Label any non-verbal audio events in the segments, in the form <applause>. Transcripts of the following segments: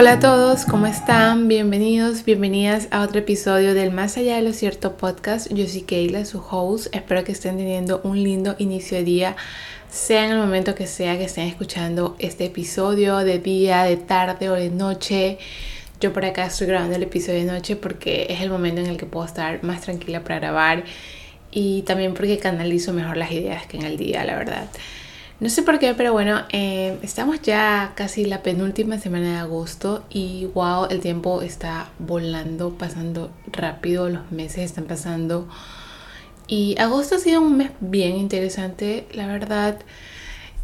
Hola a todos, ¿cómo están? Bienvenidos, bienvenidas a otro episodio del Más Allá de lo Cierto podcast. Yo soy Keila, su host. Espero que estén teniendo un lindo inicio de día, sea en el momento que sea que estén escuchando este episodio, de día, de tarde o de noche. Yo por acá estoy grabando el episodio de noche porque es el momento en el que puedo estar más tranquila para grabar y también porque canalizo mejor las ideas que en el día, la verdad. No sé por qué, pero bueno, eh, estamos ya casi la penúltima semana de agosto y wow, el tiempo está volando, pasando rápido, los meses están pasando. Y agosto ha sido un mes bien interesante, la verdad,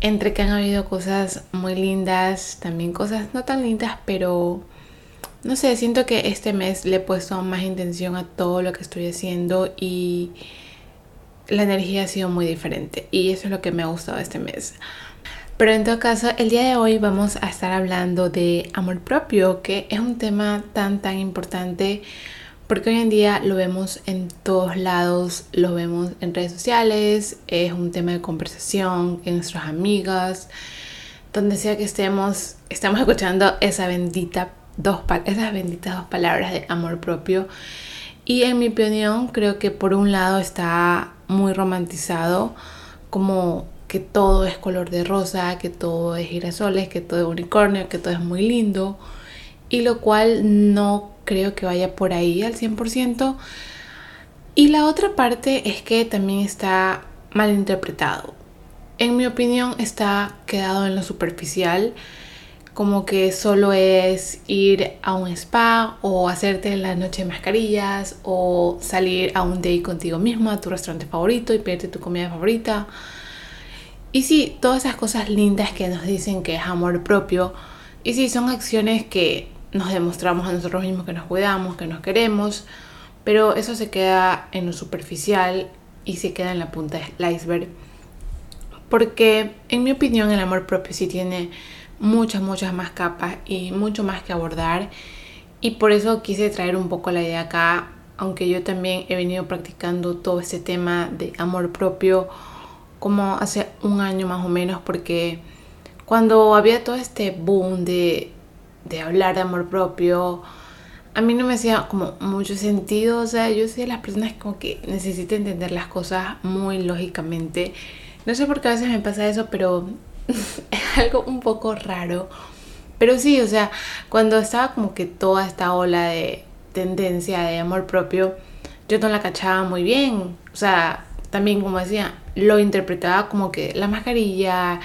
entre que han habido cosas muy lindas, también cosas no tan lindas, pero no sé, siento que este mes le he puesto más intención a todo lo que estoy haciendo y la energía ha sido muy diferente y eso es lo que me ha gustado este mes. Pero en todo caso, el día de hoy vamos a estar hablando de amor propio, que es un tema tan tan importante porque hoy en día lo vemos en todos lados, lo vemos en redes sociales, es un tema de conversación en nuestras amigas, donde sea que estemos, estamos escuchando esa bendita dos, esas benditas dos palabras de amor propio. Y en mi opinión, creo que por un lado está muy romantizado, como que todo es color de rosa, que todo es girasoles, que todo es unicornio, que todo es muy lindo, y lo cual no creo que vaya por ahí al 100%. Y la otra parte es que también está mal interpretado. En mi opinión está quedado en lo superficial como que solo es ir a un spa o hacerte la noche de mascarillas o salir a un date contigo mismo a tu restaurante favorito y pedirte tu comida favorita. Y sí, todas esas cosas lindas que nos dicen que es amor propio. Y sí, son acciones que nos demostramos a nosotros mismos que nos cuidamos, que nos queremos. Pero eso se queda en lo superficial y se queda en la punta del iceberg. Porque en mi opinión el amor propio sí tiene muchas, muchas más capas y mucho más que abordar. Y por eso quise traer un poco la idea acá, aunque yo también he venido practicando todo este tema de amor propio como hace un año más o menos, porque cuando había todo este boom de, de hablar de amor propio, a mí no me hacía como mucho sentido, o sea, yo soy de las personas como que necesito entender las cosas muy lógicamente. No sé por qué a veces me pasa eso, pero <laughs> <laughs> algo un poco raro. Pero sí, o sea, cuando estaba como que toda esta ola de tendencia de amor propio, yo no la cachaba muy bien. O sea, también como decía, lo interpretaba como que la mascarilla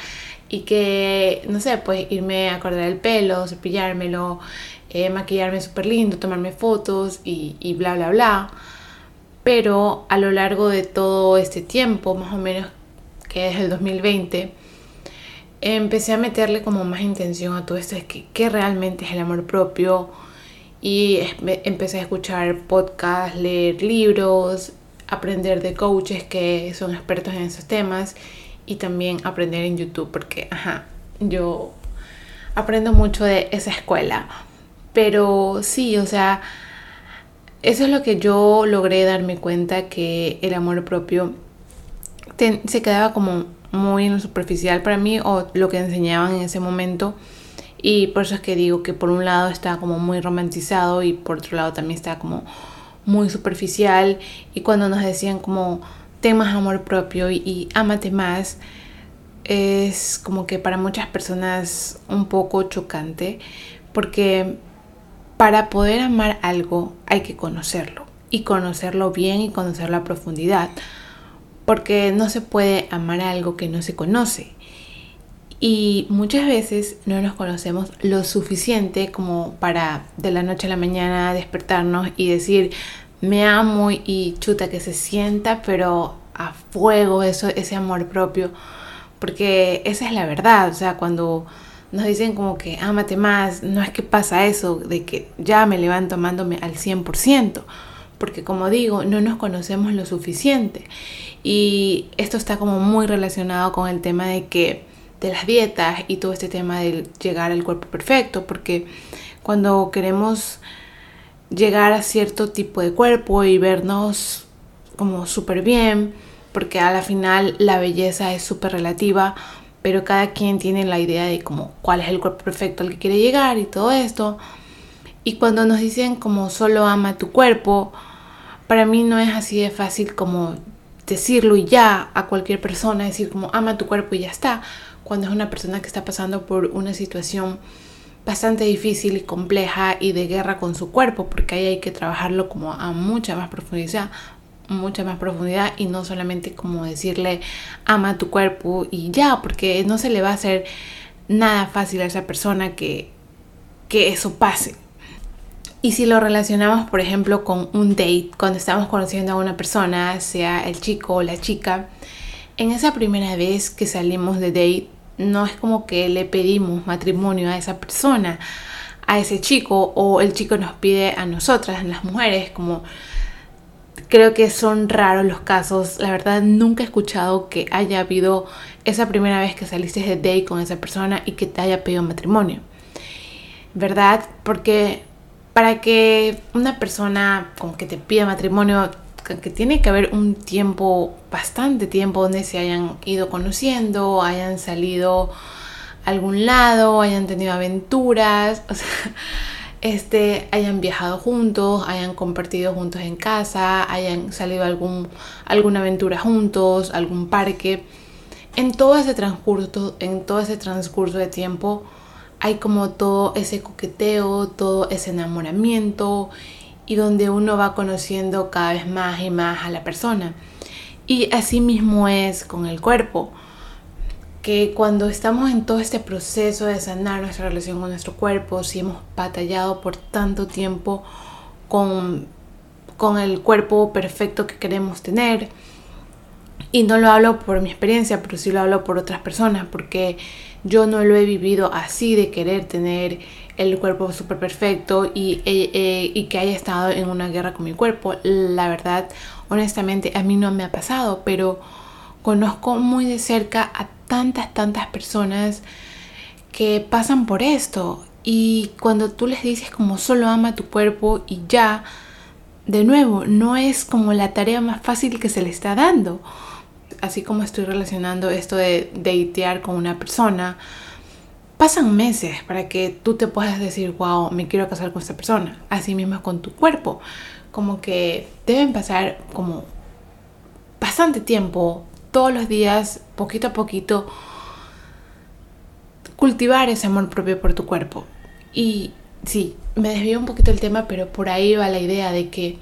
y que, no sé, pues irme a cortar el pelo, cepillármelo, eh, maquillarme súper lindo, tomarme fotos y, y bla, bla, bla. Pero a lo largo de todo este tiempo, más o menos que es el 2020, empecé a meterle como más intención a todo esto, es que, ¿qué realmente es el amor propio? Y empecé a escuchar podcasts, leer libros, aprender de coaches que son expertos en esos temas y también aprender en YouTube porque, ajá, yo aprendo mucho de esa escuela. Pero sí, o sea, eso es lo que yo logré darme cuenta que el amor propio se quedaba como muy superficial para mí o lo que enseñaban en ese momento. Y por eso es que digo que por un lado está como muy romantizado y por otro lado también está como muy superficial. Y cuando nos decían como ten más amor propio y, y ámate más, es como que para muchas personas un poco chocante porque para poder amar algo hay que conocerlo y conocerlo bien y conocerlo a profundidad porque no se puede amar algo que no se conoce. Y muchas veces no nos conocemos lo suficiente como para de la noche a la mañana despertarnos y decir, me amo y chuta que se sienta, pero a fuego eso, ese amor propio. Porque esa es la verdad, o sea, cuando nos dicen como que ámate más, no es que pasa eso, de que ya me levanto amándome al 100%, porque como digo, no nos conocemos lo suficiente. Y esto está como muy relacionado con el tema de que de las dietas y todo este tema de llegar al cuerpo perfecto, porque cuando queremos llegar a cierto tipo de cuerpo y vernos como súper bien, porque a la final la belleza es súper relativa, pero cada quien tiene la idea de como cuál es el cuerpo perfecto al que quiere llegar y todo esto. Y cuando nos dicen como solo ama tu cuerpo, para mí no es así de fácil como decirlo y ya a cualquier persona, decir como ama tu cuerpo y ya está, cuando es una persona que está pasando por una situación bastante difícil y compleja y de guerra con su cuerpo, porque ahí hay que trabajarlo como a mucha más profundidad, mucha más profundidad y no solamente como decirle ama tu cuerpo y ya, porque no se le va a hacer nada fácil a esa persona que, que eso pase. Y si lo relacionamos, por ejemplo, con un date, cuando estamos conociendo a una persona, sea el chico o la chica, en esa primera vez que salimos de date, no es como que le pedimos matrimonio a esa persona, a ese chico, o el chico nos pide a nosotras, las mujeres, como creo que son raros los casos. La verdad, nunca he escuchado que haya habido esa primera vez que saliste de date con esa persona y que te haya pedido matrimonio. ¿Verdad? Porque para que una persona con que te pida matrimonio, que tiene que haber un tiempo, bastante tiempo, donde se hayan ido conociendo, hayan salido a algún lado, hayan tenido aventuras, <laughs> o sea, este, hayan viajado juntos, hayan compartido juntos en casa, hayan salido a algún, alguna aventura juntos, algún parque. En todo ese transcurso, en todo ese transcurso de tiempo, hay como todo ese coqueteo, todo ese enamoramiento y donde uno va conociendo cada vez más y más a la persona. Y así mismo es con el cuerpo, que cuando estamos en todo este proceso de sanar nuestra relación con nuestro cuerpo, si hemos batallado por tanto tiempo con, con el cuerpo perfecto que queremos tener, y no lo hablo por mi experiencia, pero sí lo hablo por otras personas, porque yo no lo he vivido así de querer tener el cuerpo súper perfecto y, eh, eh, y, que haya estado en una guerra con mi cuerpo. La verdad, honestamente, a mí no me ha pasado, pero conozco muy de cerca a tantas, tantas personas que pasan por esto. Y cuando tú les dices como solo ama tu cuerpo y ya, de nuevo, no es como la tarea más fácil que se le está dando así como estoy relacionando esto de datear con una persona, pasan meses para que tú te puedas decir, wow, me quiero casar con esta persona. Así mismo con tu cuerpo. Como que deben pasar como bastante tiempo, todos los días, poquito a poquito, cultivar ese amor propio por tu cuerpo. Y sí, me desvío un poquito el tema, pero por ahí va la idea de que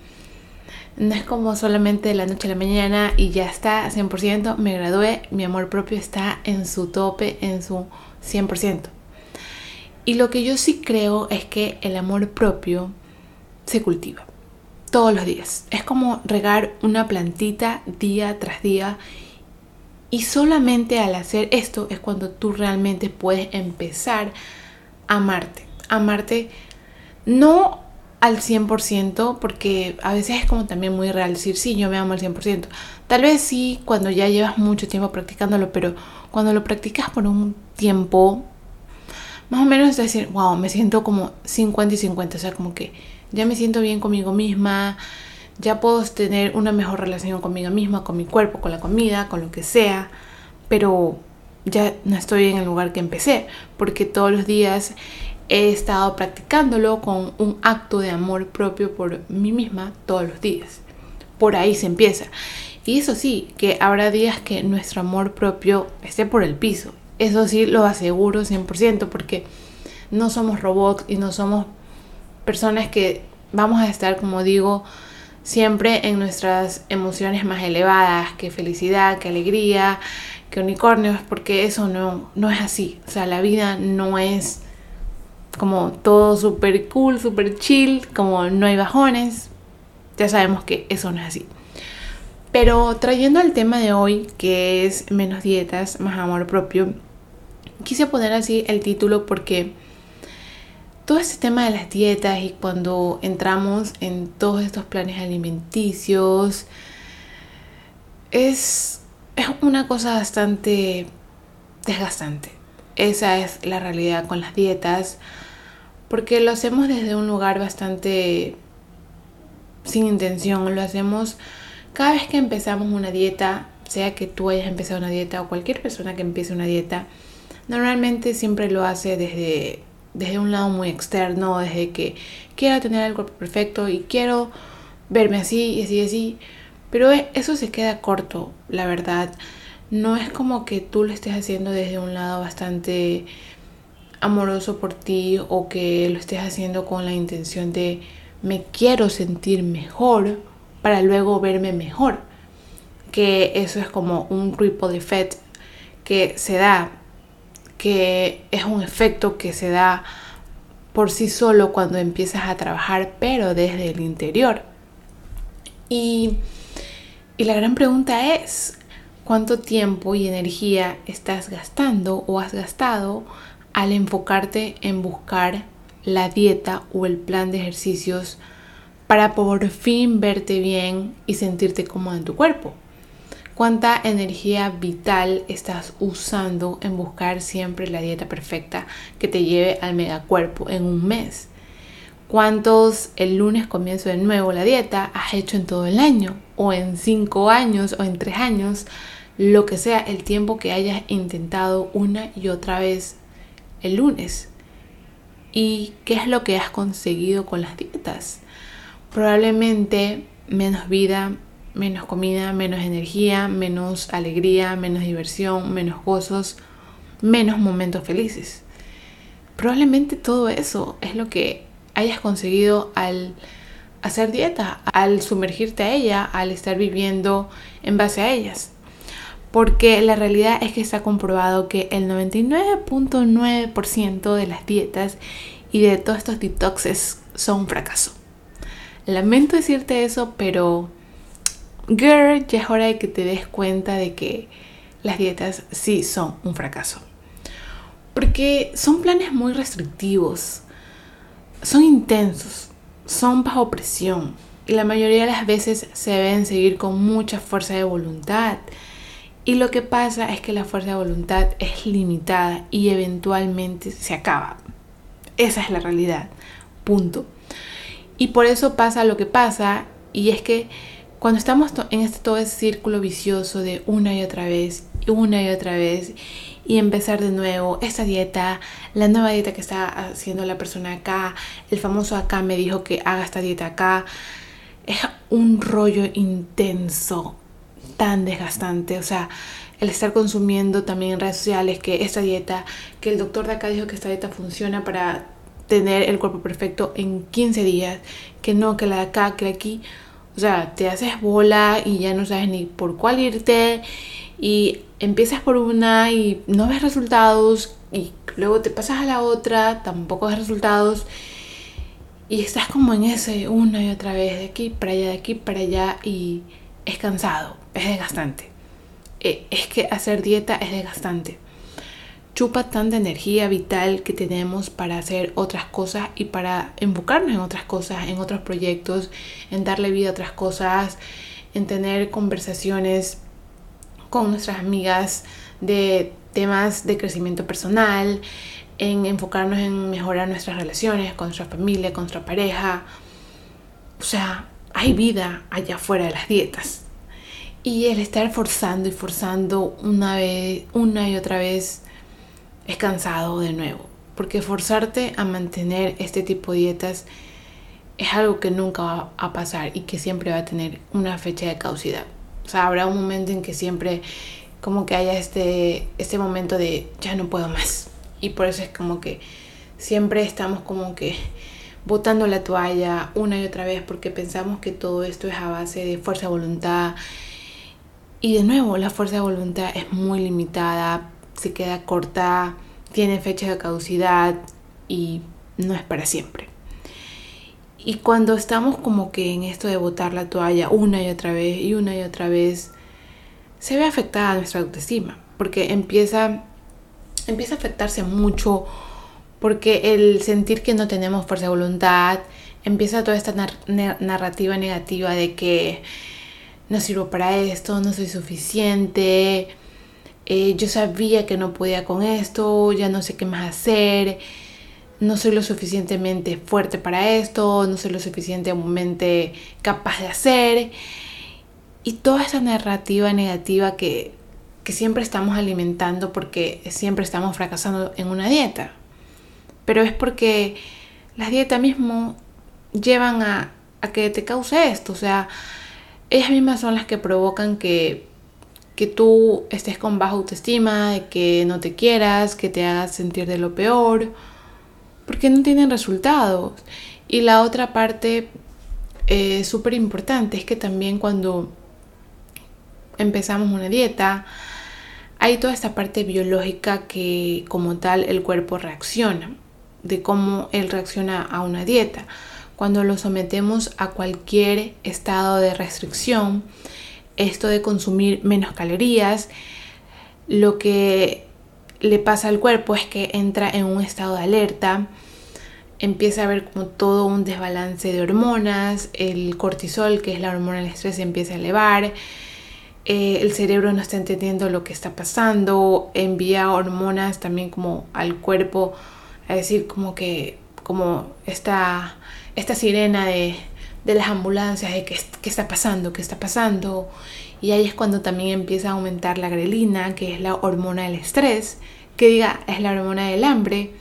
no es como solamente de la noche a la mañana y ya está 100%, me gradué, mi amor propio está en su tope, en su 100%. Y lo que yo sí creo es que el amor propio se cultiva todos los días. Es como regar una plantita día tras día y solamente al hacer esto es cuando tú realmente puedes empezar a amarte. Amarte no al 100% porque a veces es como también muy real decir, sí, yo me amo al 100%. Tal vez sí cuando ya llevas mucho tiempo practicándolo, pero cuando lo practicas por un tiempo, más o menos es decir, wow, me siento como 50 y 50, o sea, como que ya me siento bien conmigo misma, ya puedo tener una mejor relación conmigo misma, con mi cuerpo, con la comida, con lo que sea, pero ya no estoy en el lugar que empecé, porque todos los días he estado practicándolo con un acto de amor propio por mí misma todos los días. Por ahí se empieza. Y eso sí, que habrá días que nuestro amor propio esté por el piso. Eso sí lo aseguro 100% porque no somos robots y no somos personas que vamos a estar, como digo, siempre en nuestras emociones más elevadas, que felicidad, que alegría, que unicornios, porque eso no, no es así. O sea, la vida no es como todo súper cool, súper chill, como no hay bajones. Ya sabemos que eso no es así. Pero trayendo al tema de hoy, que es menos dietas, más amor propio, quise poner así el título porque todo este tema de las dietas y cuando entramos en todos estos planes alimenticios es, es una cosa bastante desgastante. Esa es la realidad con las dietas, porque lo hacemos desde un lugar bastante sin intención, lo hacemos cada vez que empezamos una dieta sea que tú hayas empezado una dieta o cualquier persona que empiece una dieta, normalmente siempre lo hace desde, desde un lado muy externo, desde que quiero tener el cuerpo perfecto y quiero verme así y así y así. Pero eso se queda corto, la verdad. No es como que tú lo estés haciendo desde un lado bastante amoroso por ti o que lo estés haciendo con la intención de me quiero sentir mejor para luego verme mejor. Que eso es como un ripple effect que se da, que es un efecto que se da por sí solo cuando empiezas a trabajar, pero desde el interior. Y, y la gran pregunta es, ¿cuánto tiempo y energía estás gastando o has gastado al enfocarte en buscar la dieta o el plan de ejercicios para por fin verte bien y sentirte cómodo en tu cuerpo. ¿Cuánta energía vital estás usando en buscar siempre la dieta perfecta que te lleve al megacuerpo en un mes? ¿Cuántos el lunes comienzo de nuevo la dieta has hecho en todo el año? ¿O en cinco años o en tres años? Lo que sea el tiempo que hayas intentado una y otra vez el lunes. ¿Y qué es lo que has conseguido con las dietas? Probablemente menos vida, menos comida, menos energía, menos alegría, menos diversión, menos gozos, menos momentos felices. Probablemente todo eso es lo que hayas conseguido al hacer dieta, al sumergirte a ella, al estar viviendo en base a ellas. Porque la realidad es que está comprobado que el 99.9% de las dietas y de todos estos detoxes son un fracaso. Lamento decirte eso, pero girl, ya es hora de que te des cuenta de que las dietas sí son un fracaso. Porque son planes muy restrictivos, son intensos, son bajo presión y la mayoría de las veces se deben seguir con mucha fuerza de voluntad y lo que pasa es que la fuerza de voluntad es limitada y eventualmente se acaba. Esa es la realidad. Punto. Y por eso pasa lo que pasa y es que cuando estamos en este todo ese círculo vicioso de una y otra vez, una y otra vez y empezar de nuevo esta dieta, la nueva dieta que está haciendo la persona acá, el famoso acá me dijo que haga esta dieta acá, es un rollo intenso tan desgastante. O sea, el estar consumiendo también en redes sociales que esta dieta, que el doctor de acá dijo que esta dieta funciona para tener el cuerpo perfecto en 15 días, que no, que la de acá, que la de aquí. O sea, te haces bola y ya no sabes ni por cuál irte y empiezas por una y no ves resultados y luego te pasas a la otra, tampoco ves resultados y estás como en ese una y otra vez, de aquí para allá, de aquí para allá y es cansado, es desgastante. Eh, es que hacer dieta es desgastante. Chupa tanta energía vital que tenemos para hacer otras cosas y para enfocarnos en otras cosas, en otros proyectos, en darle vida a otras cosas, en tener conversaciones con nuestras amigas de temas de crecimiento personal, en enfocarnos en mejorar nuestras relaciones con nuestra familia, con nuestra pareja. O sea, hay vida allá afuera de las dietas. Y el estar forzando y forzando una vez, una y otra vez, es cansado de nuevo. Porque forzarte a mantener este tipo de dietas es algo que nunca va a pasar y que siempre va a tener una fecha de caducidad. O sea, habrá un momento en que siempre como que haya este, este momento de ya no puedo más. Y por eso es como que siempre estamos como que botando la toalla una y otra vez porque pensamos que todo esto es a base de fuerza de voluntad. Y de nuevo, la fuerza de voluntad es muy limitada, se queda corta, tiene fecha de caducidad y no es para siempre. Y cuando estamos como que en esto de botar la toalla una y otra vez y una y otra vez, se ve afectada nuestra autoestima, porque empieza, empieza a afectarse mucho porque el sentir que no tenemos fuerza de voluntad, empieza toda esta narrativa negativa de que no sirvo para esto, no soy suficiente, eh, yo sabía que no podía con esto, ya no sé qué más hacer, no soy lo suficientemente fuerte para esto, no soy lo suficientemente capaz de hacer. y toda esa narrativa negativa que, que siempre estamos alimentando porque siempre estamos fracasando en una dieta. Pero es porque las dietas mismo llevan a, a que te cause esto. O sea, ellas mismas son las que provocan que, que tú estés con baja autoestima, de que no te quieras, que te hagas sentir de lo peor, porque no tienen resultados. Y la otra parte eh, súper importante es que también cuando empezamos una dieta, hay toda esta parte biológica que como tal el cuerpo reacciona, de cómo él reacciona a una dieta cuando lo sometemos a cualquier estado de restricción, esto de consumir menos calorías, lo que le pasa al cuerpo es que entra en un estado de alerta, empieza a haber como todo un desbalance de hormonas, el cortisol, que es la hormona del estrés, empieza a elevar, eh, el cerebro no está entendiendo lo que está pasando, envía hormonas también como al cuerpo, a decir como que como está esta sirena de, las ambulancias de qué, está pasando, qué está pasando. Y ahí es cuando también empieza a aumentar la grelina, que es la hormona del estrés, que diga, es la hormona del hambre.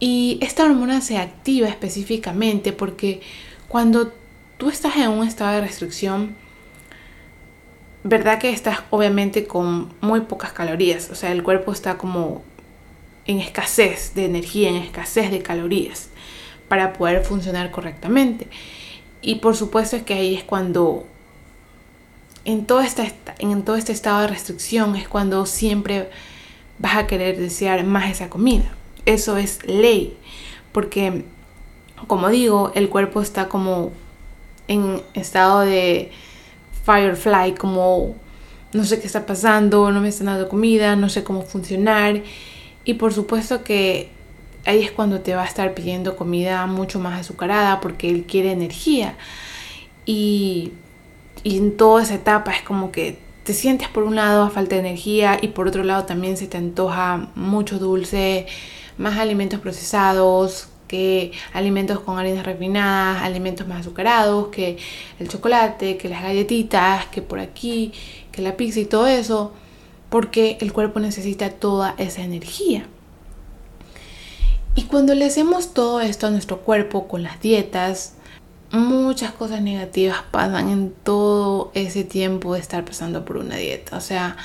Y esta hormona se activa específicamente porque cuando tú estás en un estado de restricción, verdad que estás obviamente con muy pocas calorías, o sea, el cuerpo está como en escasez de energía, en escasez de calorías para poder funcionar correctamente. Y por supuesto es que ahí es cuando, en todo, este, en todo este estado de restricción, es cuando siempre vas a querer desear más esa comida. Eso es ley, porque como digo, el cuerpo está como en estado de firefly, como no sé qué está pasando, no me están dando comida, no sé cómo funcionar. Y por supuesto que ahí es cuando te va a estar pidiendo comida mucho más azucarada porque él quiere energía. Y, en toda esa etapa es como que te sientes por un lado a falta de energía y por otro lado también se te antoja mucho dulce, más alimentos procesados, que alimentos con harinas refinadas, alimentos más azucarados, que el chocolate, que las galletitas, que por aquí, que la pizza y todo eso, porque el cuerpo necesita toda esa energía. Y cuando le hacemos todo esto a nuestro cuerpo con las dietas, muchas cosas negativas pasan en todo ese tiempo de estar pasando por una dieta. O sea,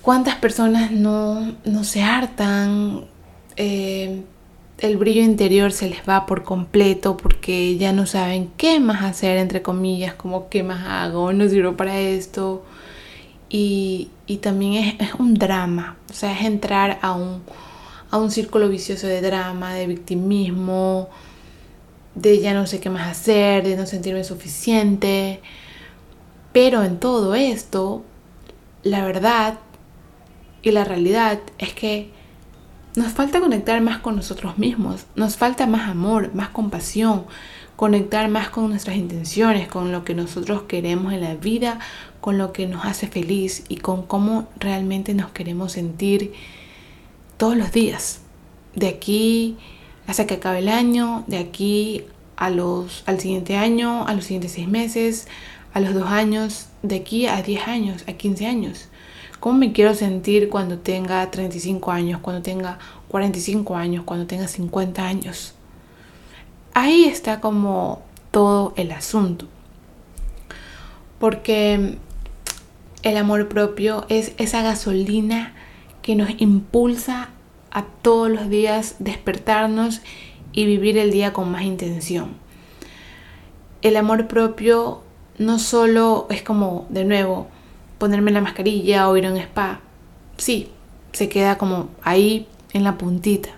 ¿cuántas personas no, se hartan? Eh, el brillo interior se les va por completo porque ya no saben qué más hacer, entre comillas, como qué más hago, no sirvo para esto. Y, también es, es un drama, o sea, es entrar a un a un círculo vicioso de drama, de victimismo, de ya no sé qué más hacer, de no sentirme suficiente. Pero en todo esto, la verdad y la realidad es que nos falta conectar más con nosotros mismos, nos falta más amor, más compasión, conectar más con nuestras intenciones, con lo que nosotros queremos en la vida, con lo que nos hace feliz y con cómo realmente nos queremos sentir todos los días, de aquí hasta que acabe el año, de aquí a los, al siguiente año, a los siguientes seis meses, a los dos años, de aquí a 10 años, a 15 años. ¿Cómo me quiero sentir cuando tenga 35 años, cuando tenga 45 años, cuando tenga 50 años? Ahí está como todo el asunto. Porque el amor propio es esa gasolina que nos impulsa a todos los días despertarnos y vivir el día con más intención. El amor propio no solo es como, de nuevo, ponerme la mascarilla o ir a un spa. Sí, se queda como ahí en la puntita,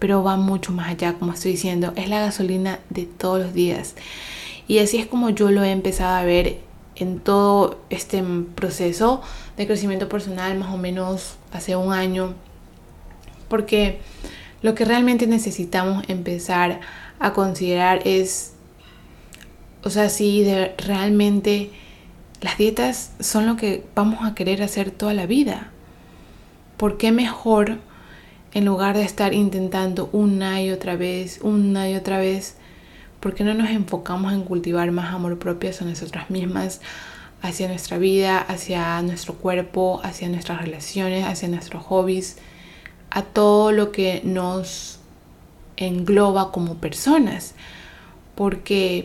pero va mucho más allá, como estoy diciendo. Es la gasolina de todos los días. Y así es como yo lo he empezado a ver en todo este proceso de crecimiento personal, más o menos hace un año porque lo que realmente necesitamos empezar a considerar es, o sea, si realmente las dietas son lo que vamos a querer hacer toda la vida. ¿Por qué mejor, en lugar de estar intentando una y otra vez, una y otra vez, ¿Por qué no nos enfocamos en cultivar más amor propio hacia nosotras mismas, hacia nuestra vida, hacia nuestro cuerpo, hacia nuestras relaciones, hacia nuestros hobbies, a todo lo que nos engloba como personas? Porque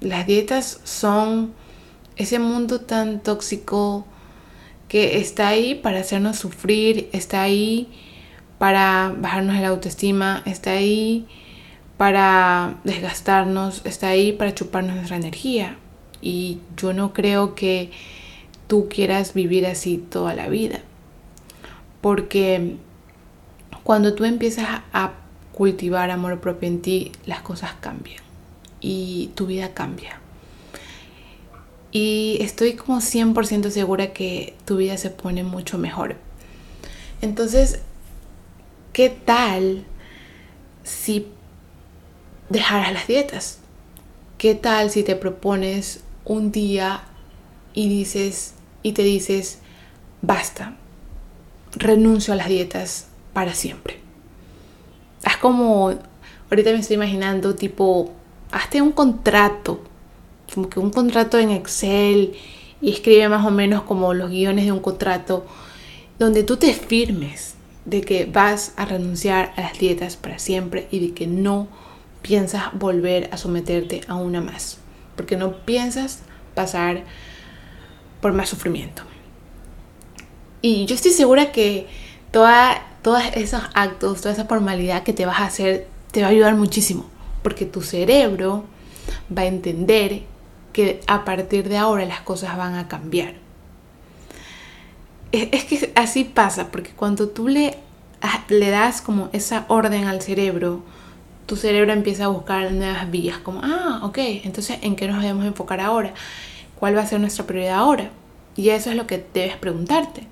las dietas son ese mundo tan tóxico que está ahí para hacernos sufrir, está ahí para bajarnos la autoestima, está ahí para desgastarnos, está ahí para chuparnos nuestra energía. Y yo no creo que tú quieras vivir así toda la vida. Porque cuando tú empiezas a cultivar amor propio en ti, las cosas cambian y tu vida cambia. Y estoy como 100% segura que tu vida se pone mucho mejor. Entonces, ¿qué tal si dejaras las dietas? ¿Qué tal si te propones un día y dices y te dices, basta, renuncio a las dietas para siempre? Haz como, ahorita me estoy imaginando tipo, hazte un contrato, como que un contrato en Excel y escribe más o menos como los guiones de un contrato, donde tú te firmes de que vas a renunciar a las dietas para siempre y de que no piensas volver a someterte a una más, porque no piensas pasar por más sufrimiento. Y yo estoy segura que todos esos actos, toda esa formalidad que te vas a hacer, te va a ayudar muchísimo, porque tu cerebro va a entender que a partir de ahora las cosas van a cambiar. Es, que así pasa, porque cuando tú le, le das como esa orden al cerebro, tu cerebro empieza a buscar nuevas vías, como, ah, ok, entonces, ¿en qué nos debemos enfocar ahora? ¿Cuál va a ser nuestra prioridad ahora? Y eso es lo que debes preguntarte.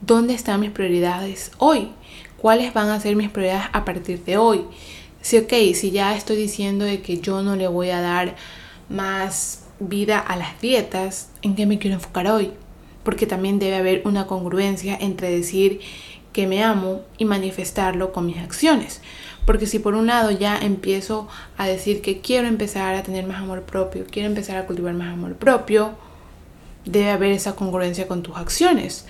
¿Dónde están mis prioridades hoy? ¿Cuáles van a ser mis prioridades a partir de hoy? Si, ok, si ya estoy diciendo de que yo no le voy a dar más vida a las dietas, ¿en qué me quiero enfocar hoy? Porque también debe haber una congruencia entre decir que me amo y manifestarlo con mis acciones. Porque si por un lado ya empiezo a decir que quiero empezar a tener más amor propio, quiero empezar a cultivar más amor propio, debe haber esa congruencia con tus acciones.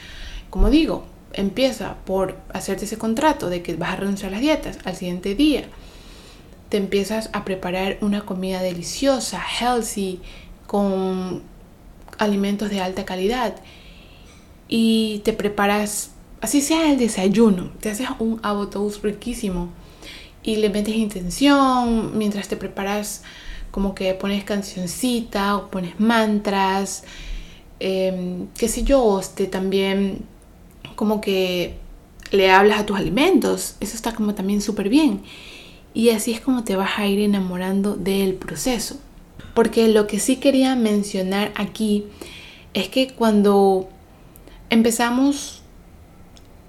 Como digo, empieza por hacerte ese contrato de que vas a renunciar a las dietas al siguiente día. Te empiezas a preparar una comida deliciosa, healthy, con alimentos de alta calidad y te preparas, así sea el desayuno, te haces un toast riquísimo y le metes intención mientras te preparas como que pones cancioncita o pones mantras, eh, qué sé yo, este, también como que le hablas a tus alimentos, eso está como también súper bien. Y así es como te vas a ir enamorando del proceso. Porque lo que sí quería mencionar aquí es que cuando empezamos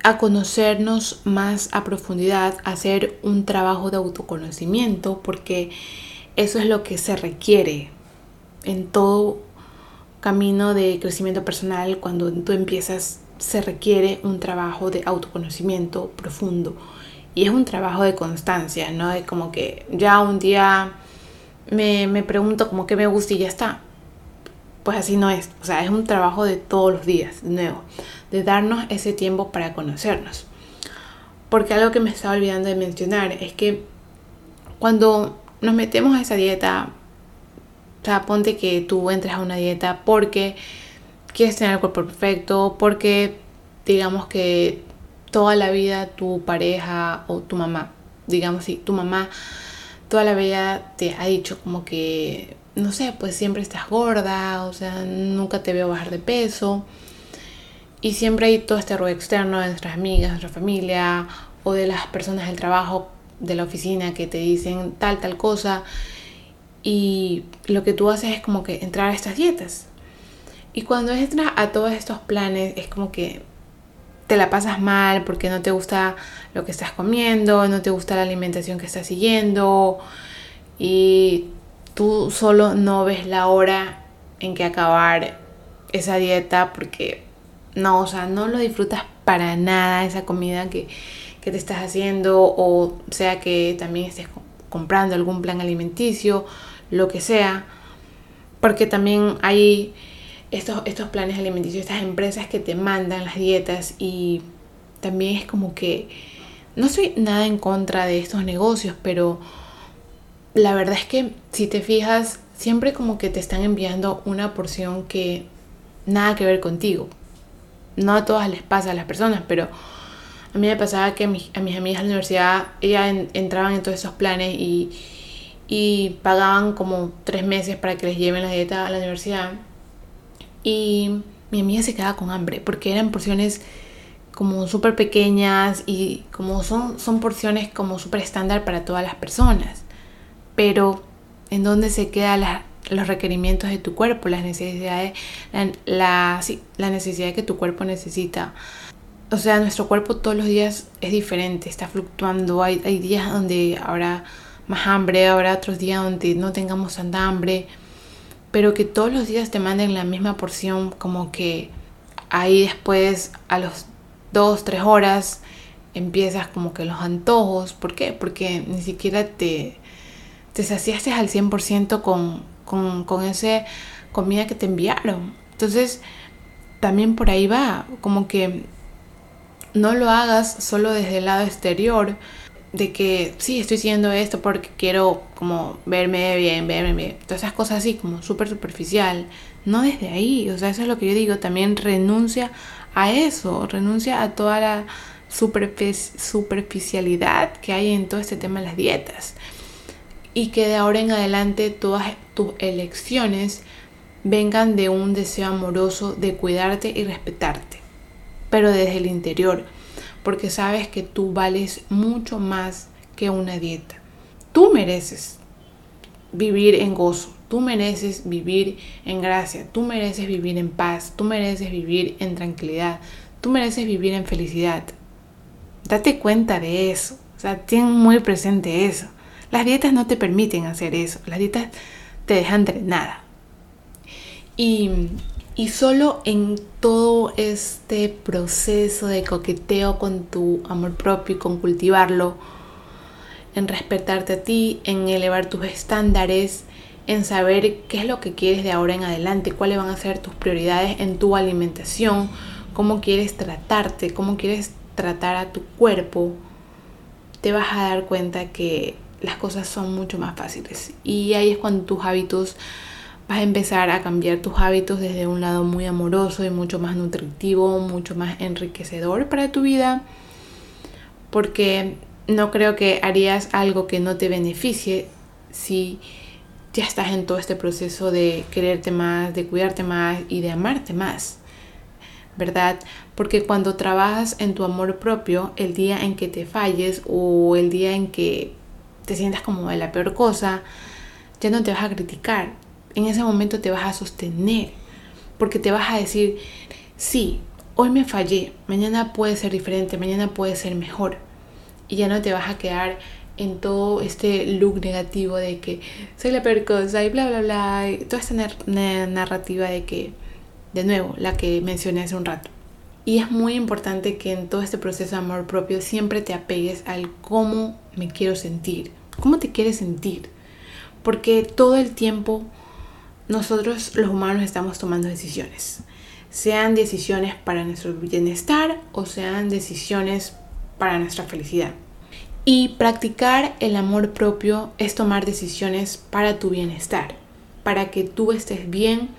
a conocernos más a profundidad, hacer un trabajo de autoconocimiento, porque eso es lo que se requiere en todo camino de crecimiento personal, cuando tú empiezas, se requiere un trabajo de autoconocimiento profundo. Y es un trabajo de constancia, ¿no? Es como que ya un día me, me pregunto como que me gusta y ya está. Pues así no es. O sea, es un trabajo de todos los días, de nuevo de darnos ese tiempo para conocernos. Porque algo que me estaba olvidando de mencionar es que cuando nos metemos a esa dieta, o sea, ponte que tú entres a una dieta porque quieres tener el cuerpo perfecto, porque digamos que toda la vida tu pareja o tu mamá, digamos si tu mamá toda la vida te ha dicho como que, no sé, pues siempre estás gorda, o sea, nunca te veo bajar de peso. Y siempre hay todo este ruido externo de nuestras amigas, nuestra familia o de las personas del trabajo, de la oficina que te dicen tal, tal cosa. Y lo que tú haces es como que entrar a estas dietas. Y cuando entras a todos estos planes es como que te la pasas mal porque no te gusta lo que estás comiendo, no te gusta la alimentación que estás siguiendo y tú solo no ves la hora en que acabar esa dieta porque no, o sea, no lo disfrutas para nada esa comida que, te estás haciendo o sea que también estés comprando algún plan alimenticio, lo que sea, porque también hay estos, estos planes alimenticios, estas empresas que te mandan las dietas y también es como que no soy nada en contra de estos negocios, pero la verdad es que si te fijas, siempre como que te están enviando una porción que nada que ver contigo. No a todas les pasa a las personas, pero a mí me pasaba que a mis, amigas de la universidad, ellas entraban en todos esos planes y, pagaban como tres meses para que les lleven la dieta a la universidad. Y mi amiga se quedaba con hambre porque eran porciones como súper pequeñas y como son, son porciones como súper estándar para todas las personas. Pero en dónde se quedan los requerimientos de tu cuerpo, las necesidades, la, la necesidad que tu cuerpo necesita. O sea, nuestro cuerpo todos los días es diferente, está fluctuando. Hay, hay días donde habrá más hambre, habrá otros días donde no tengamos tanta hambre. Pero que todos los días te manden la misma porción, como que ahí después a los dos, tres horas empiezas como que los antojos. ¿Por qué? Porque ni siquiera te, te saciaste al 100% con, con, con esa comida que te enviaron. Entonces, también por ahí va, como que no lo hagas solo desde el lado exterior, de que sí, estoy haciendo esto porque quiero como verme bien, verme bien, todas esas cosas así como súper superficial, no desde ahí, o sea, eso es lo que yo digo, también renuncia a eso, renuncia a toda la superficialidad que hay en todo este tema de las dietas y que de ahora en adelante todas tus elecciones vengan de un deseo amoroso de cuidarte y respetarte, pero desde el interior, porque sabes que tú vales mucho más que una dieta. Tú mereces vivir en gozo, tú mereces vivir en gracia, tú mereces vivir en paz, tú mereces vivir en tranquilidad, tú mereces vivir en felicidad. Date cuenta de eso, o sea, ten muy presente eso. Las dietas no te permiten hacer eso. Las dietas te dejan drenada. Y, y solo en todo este proceso de coqueteo con tu amor propio y con cultivarlo, en respetarte a ti, en elevar tus estándares, en saber qué es lo que quieres de ahora en adelante, cuáles van a ser tus prioridades en tu alimentación, cómo quieres tratarte, cómo quieres tratar a tu cuerpo, te vas a dar cuenta que las cosas son mucho más fáciles. Y ahí es cuando tus hábitos, vas a empezar a cambiar tus hábitos desde un lado muy amoroso y mucho más nutritivo, mucho más enriquecedor para tu vida. Porque no creo que harías algo que no te beneficie si ya estás en todo este proceso de quererte más, de cuidarte más y de amarte más. ¿Verdad? Porque cuando trabajas en tu amor propio, el día en que te falles o el día en que te sientas como de la peor cosa, ya no te vas a criticar. En ese momento te vas a sostener. Porque te vas a decir, sí, hoy me fallé, mañana puede ser diferente, mañana puede ser mejor. Y ya no te vas a quedar en todo este look negativo de que soy la peor cosa y bla, bla, bla. Y toda esta narrativa de que, de nuevo, la que mencioné hace un rato. Y es muy importante que en todo este proceso de amor propio siempre te apegues al cómo me quiero sentir. ¿Cómo te quieres sentir? Porque todo el tiempo nosotros los humanos estamos tomando decisiones. Sean decisiones para nuestro bienestar o sean decisiones para nuestra felicidad. Y practicar el amor propio es tomar decisiones para tu bienestar, para que tú estés bien,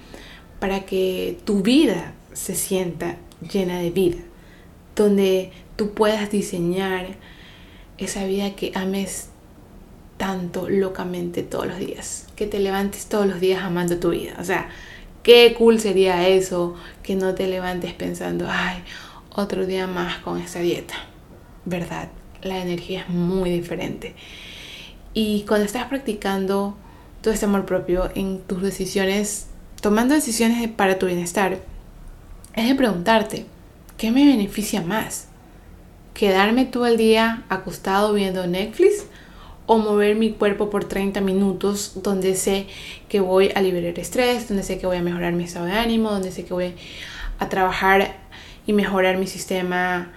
para que tu vida se sienta llena de vida, donde tú puedas diseñar esa vida que ames tanto locamente todos los días. Que te levantes todos los días amando tu vida. O sea, qué cool sería eso, que no te levantes pensando, ay, otro día más con esta dieta. ¿Verdad? La energía es muy diferente. Y cuando estás practicando todo este amor propio en tus decisiones, tomando decisiones para tu bienestar, es de preguntarte, ¿qué me beneficia más? ¿Quedarme todo el día acostado viendo Netflix? O mover mi cuerpo por 30 minutos donde sé que voy a liberar estrés, donde sé que voy a mejorar mi estado de ánimo, donde sé que voy a trabajar y mejorar mi sistema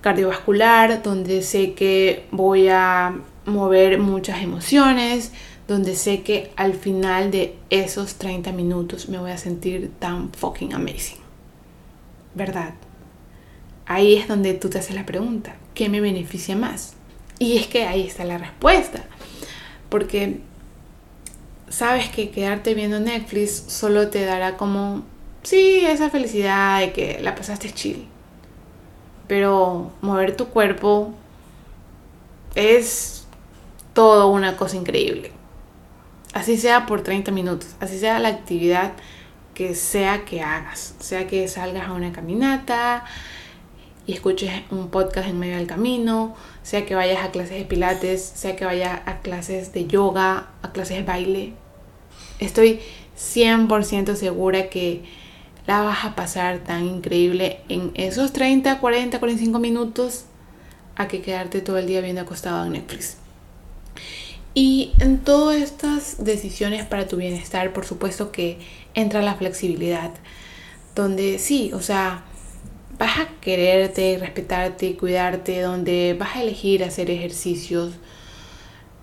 cardiovascular, donde sé que voy a mover muchas emociones, donde sé que al final de esos 30 minutos me voy a sentir tan fucking amazing. ¿Verdad? Ahí es donde tú te haces la pregunta, ¿qué me beneficia más? Y es que ahí está la respuesta. Porque sabes que quedarte viendo Netflix solo te dará como, sí, esa felicidad de que la pasaste chill. Pero mover tu cuerpo es todo una cosa increíble. Así sea por 30 minutos, así sea la actividad que sea que hagas, sea que salgas a una caminata y escuches un podcast en medio del camino, sea que vayas a clases de pilates, sea que vayas a clases de yoga, a clases de baile. Estoy 100% segura que la vas a pasar tan increíble en esos 30, 40, 45 minutos a que quedarte todo el día viendo acostado en Netflix. Y en todas estas decisiones para tu bienestar, por supuesto que entra la flexibilidad, donde sí, o sea, vas a quererte, respetarte, cuidarte, donde vas a elegir hacer ejercicios,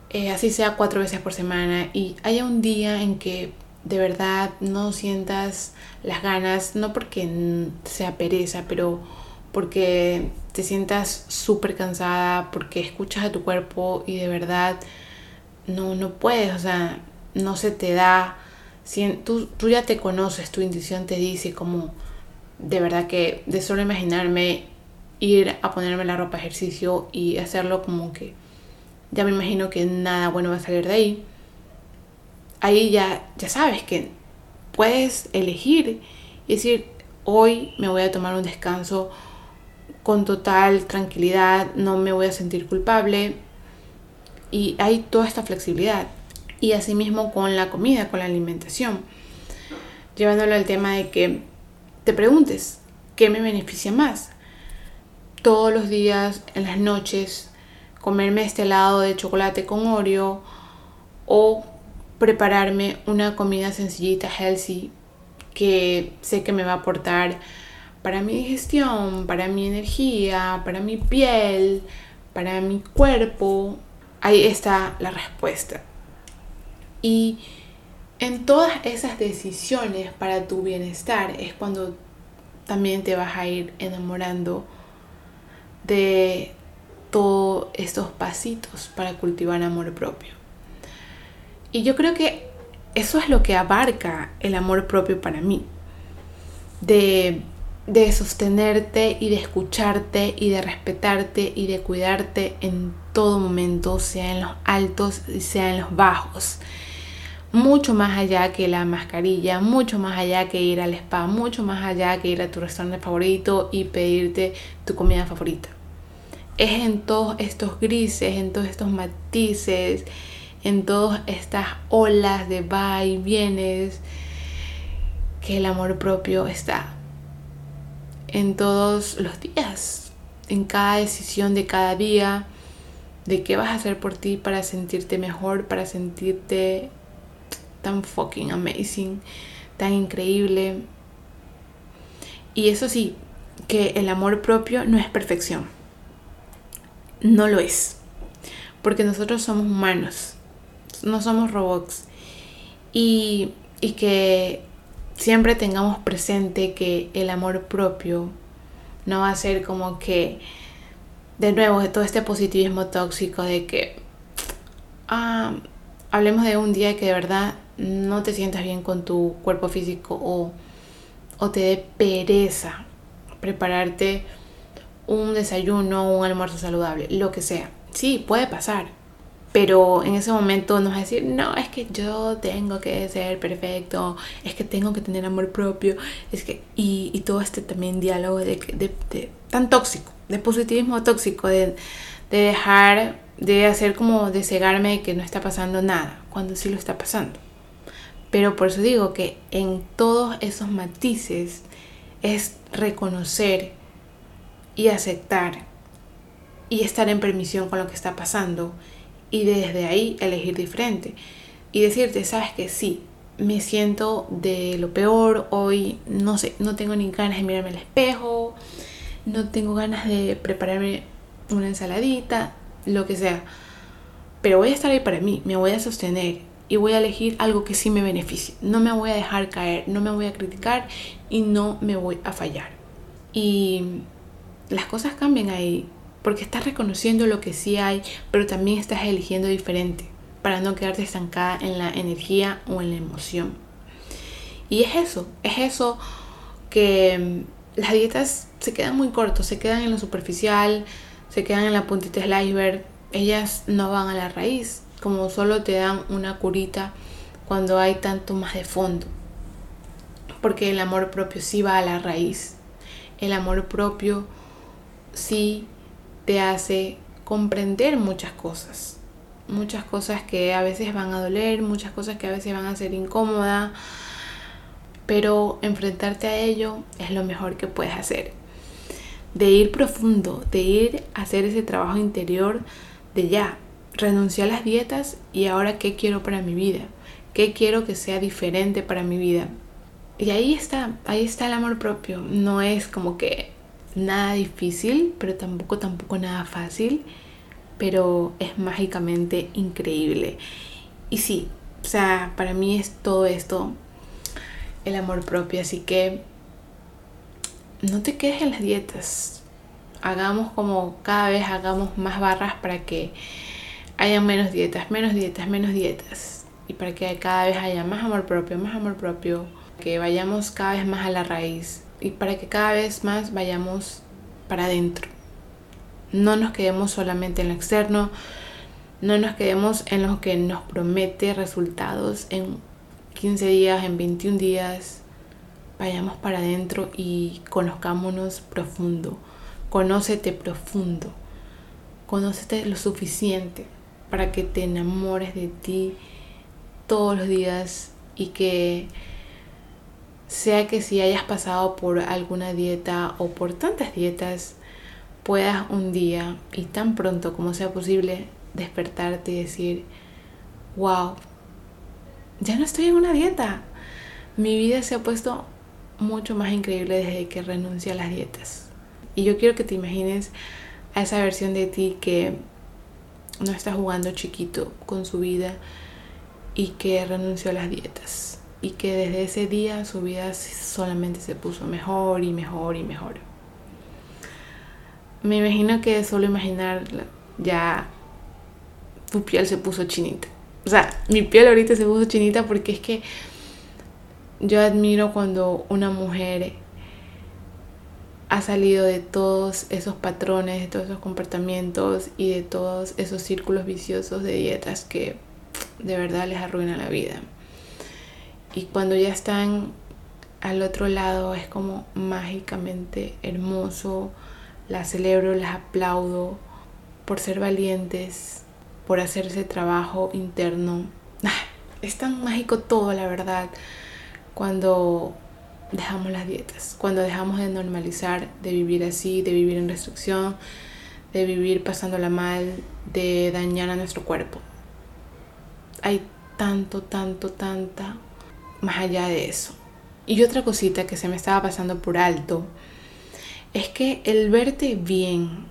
eh, así sea cuatro veces por semana, y haya un día en que de verdad no sientas las ganas, no porque sea pereza, pero porque te sientas súper cansada, porque escuchas a tu cuerpo y de verdad no, no puedes, o sea, no se te da. Si, tú, tú ya te conoces, tu intuición te dice como de verdad que de solo imaginarme ir a ponerme la ropa ejercicio y hacerlo como que ya me imagino que nada bueno va a salir de ahí. Ahí ya, ya sabes que puedes elegir y decir, hoy me voy a tomar un descanso con total tranquilidad, no me voy a sentir culpable, y hay toda esta flexibilidad. Y asimismo con la comida, con la alimentación. Llevándolo al tema de que te preguntes, ¿qué me beneficia más? Todos los días, en las noches, comerme este helado de chocolate con Oreo o prepararme una comida sencillita, healthy, que sé que me va a aportar para mi digestión, para mi energía, para mi piel, para mi cuerpo, ahí está la respuesta. Y en todas esas decisiones para tu bienestar es cuando también te vas a ir enamorando de todos estos pasitos para cultivar amor propio. Y yo creo que eso es lo que abarca el amor propio para mí. De de sostenerte y de escucharte y de respetarte y de cuidarte en todo momento, sea en los altos y sea en los bajos. Mucho más allá que la mascarilla, mucho más allá que ir al spa, mucho más allá que ir a tu restaurante favorito y pedirte tu comida favorita. Es en todos estos grises, en todos estos matices, en todas estas olas de va y vienes que el amor propio está en todos los días, en cada decisión de cada día, de qué vas a hacer por ti para sentirte mejor, para sentirte tan fucking amazing, tan increíble. Y eso sí, que el amor propio no es perfección. No lo es. Porque nosotros somos humanos, no somos robots. Y, y que siempre tengamos presente que el amor propio no va a ser como que, de nuevo, todo este positivismo tóxico de que ah, hablemos de un día que de verdad no te sientas bien con tu cuerpo físico o, o te dé pereza prepararte un desayuno, un almuerzo saludable, lo que sea. Sí, puede pasar pero en ese momento nos va a decir, no, es que yo tengo que ser perfecto, es que tengo que tener amor propio, es que, y, y todo este también diálogo de, de, de, tan tóxico, de positivismo tóxico, de, de dejar, de hacer como de cegarme que no está pasando nada, cuando sí lo está pasando. Pero por eso digo que en todos esos matices es reconocer y aceptar y estar en permisión con lo que está pasando y desde ahí elegir diferente. Y decirte, sabes que sí, me siento de lo peor hoy, no sé, no tengo ni ganas de mirarme al espejo, no tengo ganas de prepararme una ensaladita, lo que sea. pero voy a estar ahí para mí, me voy a sostener y voy a elegir algo que sí me beneficie. No me voy a dejar caer, no me voy a criticar y no me voy a fallar. Y las cosas cambian ahí porque estás reconociendo lo que sí hay, pero también estás eligiendo diferente para no quedarte estancada en la energía o en la emoción. Y es eso, es eso que mm, las dietas se quedan muy cortos, se quedan en lo superficial, se quedan en la puntita del iceberg, ellas no van a la raíz, como solo te dan una curita cuando hay tanto más de fondo. Porque el amor propio sí va a la raíz. El amor propio sí te hace comprender muchas cosas. Muchas cosas que a veces van a doler, muchas cosas que a veces van a ser incómodas. Pero enfrentarte a ello es lo mejor que puedes hacer. De ir profundo, de ir a hacer ese trabajo interior de ya, renunciar a las dietas y ahora qué quiero para mi vida, qué quiero que sea diferente para mi vida. Y ahí está, ahí está el amor propio. No es como que nada difícil, pero tampoco tampoco nada fácil, pero es mágicamente increíble. Y sí, o sea, para mí es todo esto el amor propio, así que no te quedes en las dietas. Hagamos como cada vez hagamos más barras para que haya menos dietas, menos dietas, menos dietas. Y para que cada vez haya más amor propio, más amor propio. Que vayamos cada vez más a la raíz. Y para que cada vez más vayamos para adentro. No nos quedemos solamente en lo externo. No nos quedemos en lo que nos promete resultados en 15 días, en 21 días. Vayamos para adentro y conozcámonos profundo. Conócete profundo. Conócete lo suficiente para que te enamores de ti todos los días y que sea que si hayas pasado por alguna dieta o por tantas dietas, puedas un día y tan pronto como sea posible despertarte y decir, wow, ya no estoy en una dieta. Mi vida se ha puesto mucho más increíble desde que renuncié a las dietas. Y yo quiero que te imagines a esa versión de ti que no está jugando chiquito con su vida y que renunció a las dietas y que desde ese día su vida solamente se puso mejor y mejor y mejor. Me imagino que solo imaginar ya tu piel se puso chinita. O sea, mi piel ahorita se puso chinita porque es que yo admiro cuando una mujer ha salido de todos esos patrones, de todos esos comportamientos y de todos esos círculos viciosos de dietas que de verdad les arruinan la vida. Y cuando ya están al otro lado es como mágicamente hermoso, las celebro, las aplaudo por ser valientes, por hacer ese trabajo interno. <laughs> Es tan mágico todo, la verdad, cuando dejamos las dietas, cuando dejamos de normalizar, de vivir así, de vivir en restricción, de vivir pasándola mal, de dañar a nuestro cuerpo. Hay tanto, tanto, tanta más allá de eso. Y otra cosita que se me estaba pasando por alto es que el verte bien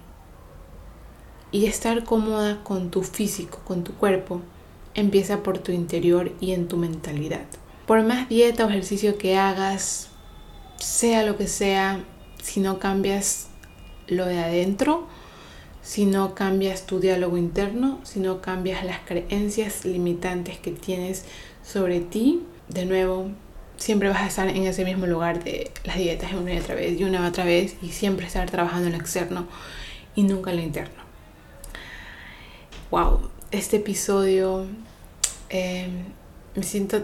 y estar cómoda con tu físico, con tu cuerpo, empieza por tu interior y en tu mentalidad. Por más dieta o ejercicio que hagas, sea lo que sea, si no cambias lo de adentro, si no cambias tu diálogo interno, si no cambias las creencias limitantes que tienes sobre ti, de nuevo, siempre vas a estar en ese mismo lugar de las dietas una y otra vez y una y otra vez y siempre estar trabajando en lo externo y nunca en lo interno. Wow, este episodio eh, me siento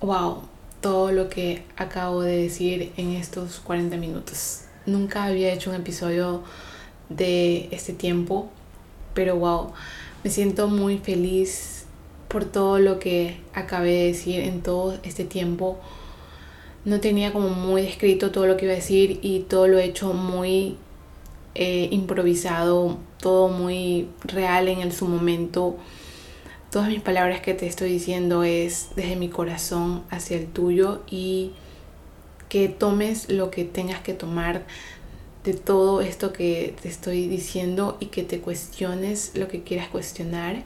wow, todo lo que acabo de decir en estos 40 minutos. Nunca había hecho un episodio de este tiempo, pero wow, me siento muy feliz por todo lo que acabé de decir en todo este tiempo. No tenía como muy descrito todo lo que iba a decir y todo lo he hecho muy eh, improvisado, todo muy real en el, su momento todas mis palabras que te estoy diciendo es desde mi corazón hacia el tuyo y que tomes lo que tengas que tomar de todo esto que te estoy diciendo y que te cuestiones lo que quieras cuestionar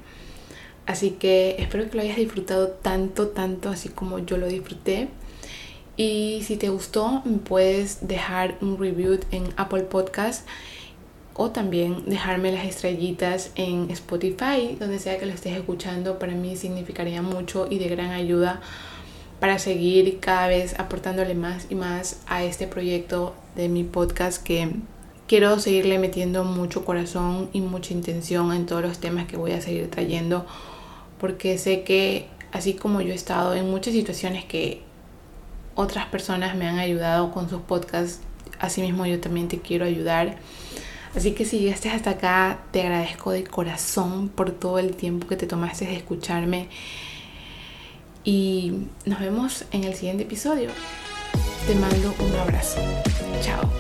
Así que espero que lo hayas disfrutado tanto, tanto así como yo lo disfruté. Y si te gustó, puedes dejar un review en Apple Podcast o también dejarme las estrellitas en Spotify, donde sea que lo estés escuchando, para mí significaría mucho y de gran ayuda para seguir cada vez aportándole más y más a este proyecto de mi podcast que quiero seguirle metiendo mucho corazón y mucha intención en todos los temas que voy a seguir trayendo porque sé que así como yo he estado en muchas situaciones que otras personas me han ayudado con sus podcasts, así mismo yo también te quiero ayudar. Así que si llegaste hasta acá, te agradezco de corazón por todo el tiempo que te tomaste de escucharme. Y nos vemos en el siguiente episodio. Te mando un abrazo. Chao.